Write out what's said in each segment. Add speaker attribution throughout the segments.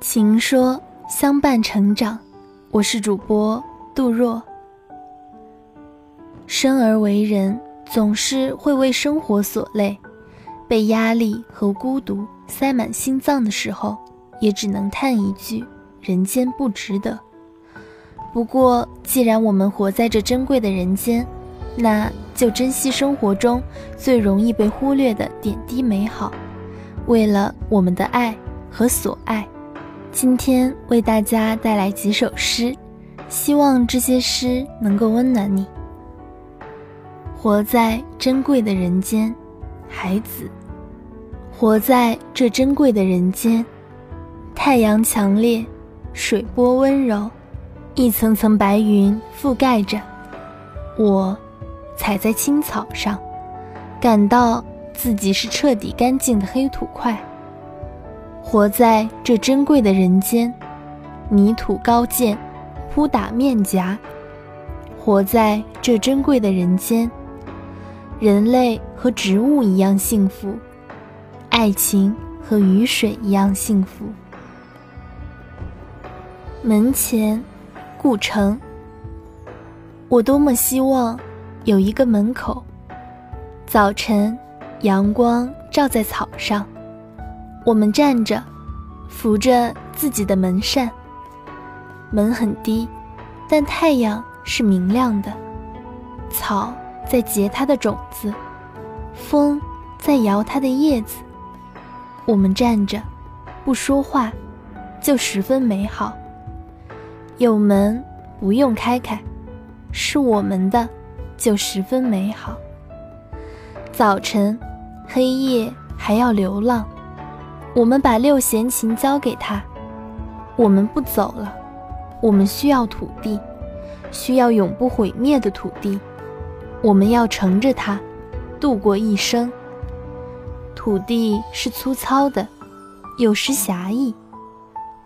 Speaker 1: 情说相伴成长，我是主播杜若。生而为人，总是会为生活所累，被压力和孤独塞满心脏的时候，也只能叹一句：人间不值得。不过，既然我们活在这珍贵的人间，那就珍惜生活中最容易被忽略的点滴美好，为了我们的爱和所爱。今天为大家带来几首诗，希望这些诗能够温暖你。活在珍贵的人间，孩子，活在这珍贵的人间，太阳强烈，水波温柔，一层层白云覆盖着我，踩在青草上，感到自己是彻底干净的黑土块。活在这珍贵的人间，泥土高见，扑打面颊。活在这珍贵的人间，人类和植物一样幸福，爱情和雨水一样幸福。门前，故城。我多么希望有一个门口，早晨，阳光照在草上。我们站着，扶着自己的门扇。门很低，但太阳是明亮的。草在结它的种子，风在摇它的叶子。我们站着，不说话，就十分美好。有门不用开开，是我们的，就十分美好。早晨，黑夜还要流浪。我们把六弦琴交给他，我们不走了。我们需要土地，需要永不毁灭的土地。我们要乘着它，度过一生。土地是粗糙的，有时狭义，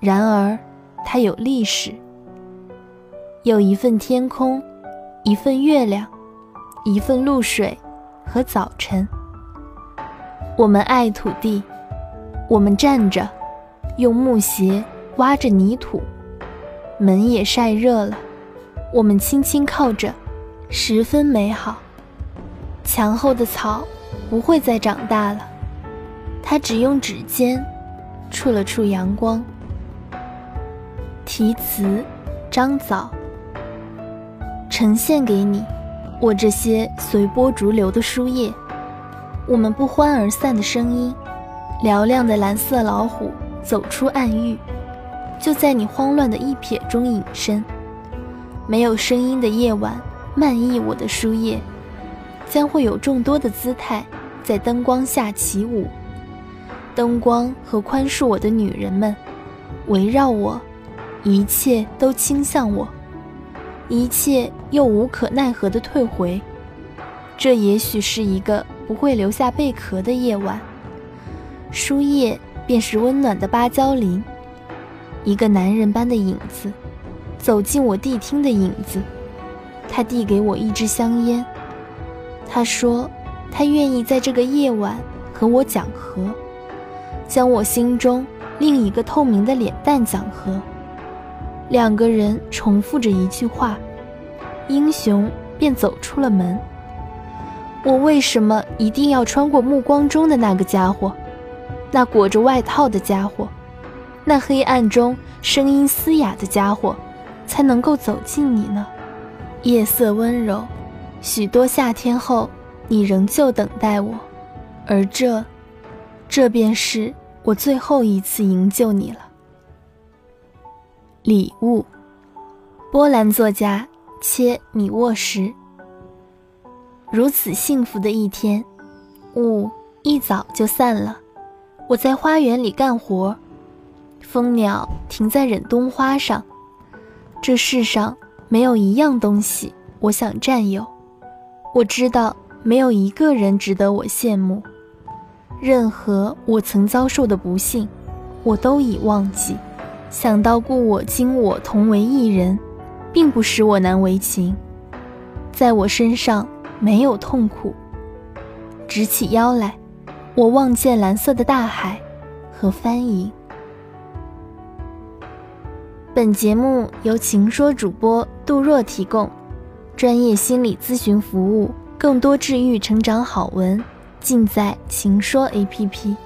Speaker 1: 然而它有历史。有一份天空，一份月亮，一份露水和早晨。我们爱土地。我们站着，用木鞋挖着泥土，门也晒热了。我们轻轻靠着，十分美好。墙后的草不会再长大了，它只用指尖触了触阳光。题词：张枣。呈现给你，我这些随波逐流的书页，我们不欢而散的声音。嘹亮的蓝色老虎走出暗域，就在你慌乱的一瞥中隐身。没有声音的夜晚，漫溢我的书页，将会有众多的姿态在灯光下起舞。灯光和宽恕我的女人们围绕我，一切都倾向我，一切又无可奈何的退回。这也许是一个不会留下贝壳的夜晚。书页便是温暖的芭蕉林，一个男人般的影子，走进我谛听的影子。他递给我一支香烟，他说，他愿意在这个夜晚和我讲和，将我心中另一个透明的脸蛋讲和。两个人重复着一句话，英雄便走出了门。我为什么一定要穿过目光中的那个家伙？那裹着外套的家伙，那黑暗中声音嘶哑的家伙，才能够走近你呢。夜色温柔，许多夏天后，你仍旧等待我，而这，这便是我最后一次营救你了。礼物，波兰作家切米沃什。如此幸福的一天，雾一早就散了。我在花园里干活，蜂鸟停在忍冬花上。这世上没有一样东西我想占有。我知道没有一个人值得我羡慕。任何我曾遭受的不幸，我都已忘记。想到故我今我同为一人，并不使我难为情。在我身上没有痛苦。直起腰来。我望见蓝色的大海和帆影。本节目由情说主播杜若提供，专业心理咨询服务，更多治愈成长好文，尽在情说 APP。